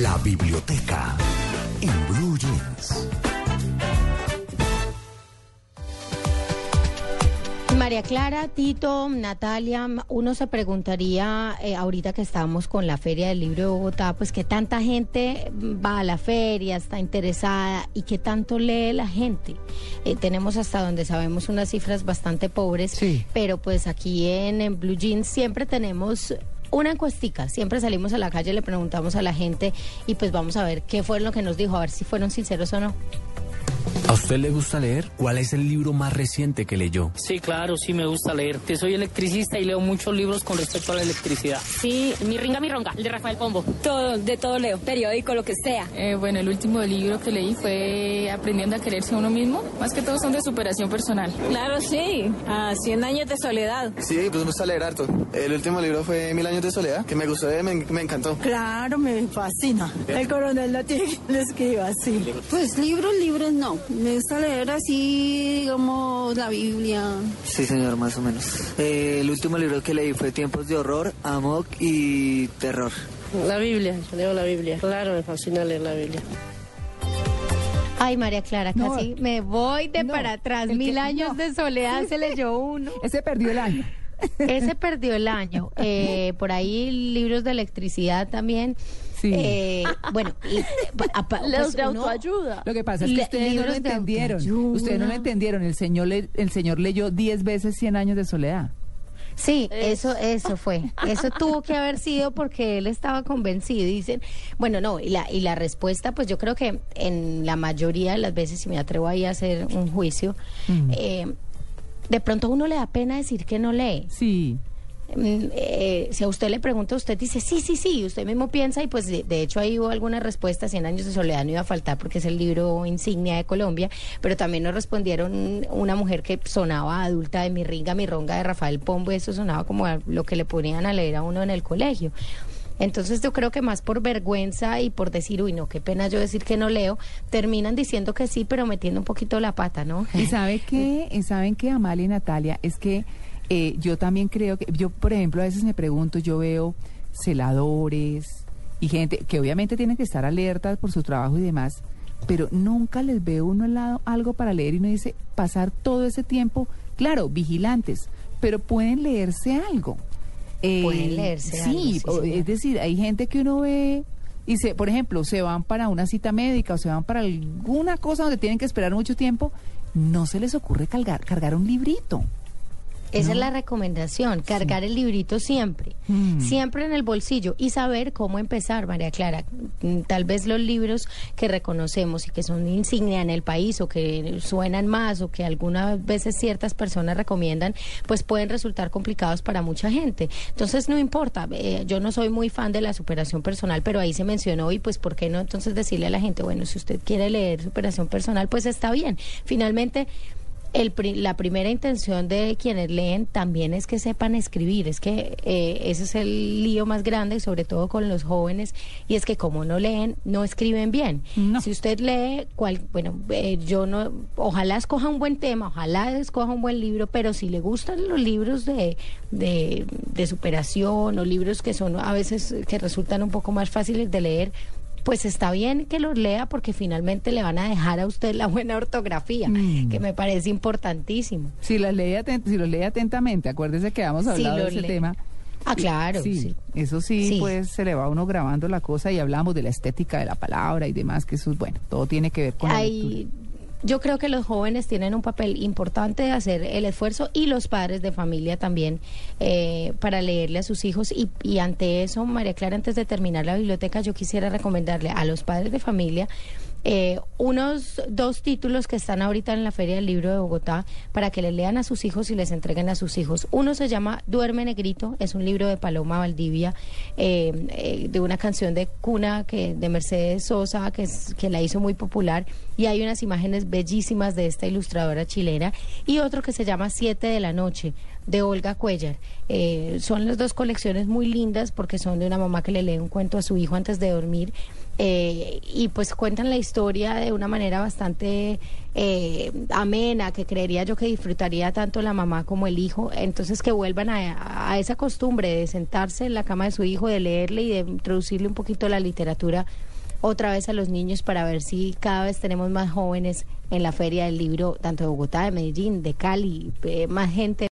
La biblioteca en Blue Jeans. María Clara, Tito, Natalia, uno se preguntaría eh, ahorita que estamos con la Feria del Libro de Bogotá, pues que tanta gente va a la feria, está interesada y qué tanto lee la gente. Eh, tenemos hasta donde sabemos unas cifras bastante pobres, Sí. pero pues aquí en, en Blue Jeans siempre tenemos una encuestica, siempre salimos a la calle, le preguntamos a la gente y pues vamos a ver qué fue lo que nos dijo, a ver si fueron sinceros o no. ¿A usted le gusta leer? ¿Cuál es el libro más reciente que leyó? Sí, claro, sí me gusta leer. Que soy electricista y leo muchos libros con respecto a la electricidad. Sí, mi ringa, mi ronga, el de Rafael Pombo. Todo, de todo leo, periódico, lo que sea. Eh, bueno, el último libro que leí fue Aprendiendo a quererse a uno mismo. Más que todo son de superación personal. Claro, sí, a 100 años de soledad. Sí, pues me gusta leer harto. El último libro fue Mil años de soledad, que me gustó, me, me encantó. Claro, me fascina. El coronel no tiene que lo escriba así. Pues libros, libros no. Me gusta leer así, digamos, la Biblia. Sí, señor, más o menos. Eh, el último libro que leí fue Tiempos de Horror, Amok y Terror. La Biblia, yo leo la Biblia. Claro, me fascina leer la Biblia. Ay, María Clara, No. casi me voy de No, para atrás. Mil que- años no. de soledad se leyó uno. Ese perdió el año. Ese perdió el año. Eh, por ahí libros de electricidad también. Sí. Eh, bueno, y, eh, apa- Los pues de uno- autoayuda. Lo que pasa es que ustedes no lo entendieron. autoayuda. Ustedes no lo entendieron. El señor, le- el señor leyó 10 veces 100 años de soledad. Sí, eso, eso fue. Eso tuvo que haber sido porque él estaba convencido. Dicen, bueno, no, y la, y la respuesta, pues yo creo que en la mayoría de las veces, si me atrevo ahí a hacer un juicio, eh, de pronto a uno le da pena decir que no lee. Sí. Mm, eh, si a usted le pregunta, usted dice sí, sí, sí, usted mismo piensa y pues de, hecho ahí hubo algunas respuestas, 100 años de soledad no iba a faltar porque es el libro insignia de Colombia, pero también nos respondieron una mujer que sonaba adulta de mi ringa, mi ronga de Rafael Pombo, y eso sonaba como lo que le ponían a leer a uno en el colegio. Entonces yo creo que más por vergüenza y por decir, uy, no, qué pena yo decir que no leo, terminan diciendo que sí, pero metiendo un poquito la pata, ¿no? ¿Y sabe qué? ¿Y saben qué, Amalia y Natalia? Es que eh, yo también creo que, yo por ejemplo a veces me pregunto, yo veo celadores y gente que obviamente tienen que estar alertas por su trabajo y demás, pero nunca les veo uno al lado algo para leer y uno dice, pasar todo ese tiempo, claro, vigilantes, pero pueden leerse algo. Eh, Pueden leerse sí, algo, sí, es decir, hay gente que uno ve y se, por ejemplo, se van para una cita médica o se van para alguna cosa donde tienen que esperar mucho tiempo, no se les ocurre cargar, cargar un librito. Esa es la recomendación, cargar el librito siempre, Mm. siempre en el bolsillo y saber cómo empezar, María Clara. Mm, Tal vez los libros que reconocemos y que son insignia en el país o que suenan más o que algunas veces ciertas personas recomiendan, pues pueden resultar complicados para mucha gente. Entonces no importa, eh, yo no soy muy fan de la superación personal, pero ahí se mencionó y pues ¿por qué no entonces decirle a la gente, bueno, si usted quiere leer superación personal, pues está bien. Finalmente el la primera intención de quienes leen también es que sepan escribir, es que eh, ese es el lío más grande, sobre todo con los jóvenes, y es que como no leen, no escriben bien. No. Si usted lee, cual, bueno, eh, yo no, ojalá escoja un buen tema, ojalá escoja un buen libro, pero si le gustan los libros de, de, de superación o libros que son a veces que resultan un poco más fáciles de leer, pues está bien que los lea porque finalmente le van a dejar a usted la buena ortografía, Mm. que me parece importantísimo. Si, las lee si los lee atentamente, acuérdese que hemos Si hablado de lo ese lee. tema. Ah, claro, Sí, sí. eso sí, Sí. pues se le va a uno grabando la cosa y hablamos de la estética de la palabra y demás, que eso es bueno, todo tiene que ver con la lectura. Yo creo que los jóvenes tienen un papel importante de hacer el esfuerzo y los padres de familia también eh, para leerle a sus hijos. Y, y ante eso, María Clara, antes de terminar la biblioteca, yo quisiera recomendarle a los padres de familia eh, unos dos títulos que están ahorita en la Feria del Libro de Bogotá para que les lean a sus hijos y les entreguen a sus hijos. Uno se llama Duerme Negrito, es un libro de Paloma Valdivia, eh, eh, de una canción de cuna que de Mercedes Sosa, que, que la hizo muy popular, y hay unas imágenes bellísimas de esta ilustradora chilena, y otro que se llama Siete de la Noche, de Olga Cuellar. Eh, son las dos colecciones muy lindas porque son de una mamá que le lee un cuento a su hijo antes de dormir eh, y pues cuentan la historia de una manera bastante eh, amena, que creería yo que disfrutaría tanto la mamá como el hijo. Entonces que vuelvan a, a esa costumbre de sentarse en la cama de su hijo, de leerle y de introducirle un poquito la literatura otra vez a los niños para ver si cada vez tenemos más jóvenes en la feria del libro, tanto de Bogotá, de Medellín, de Cali, eh, más gente.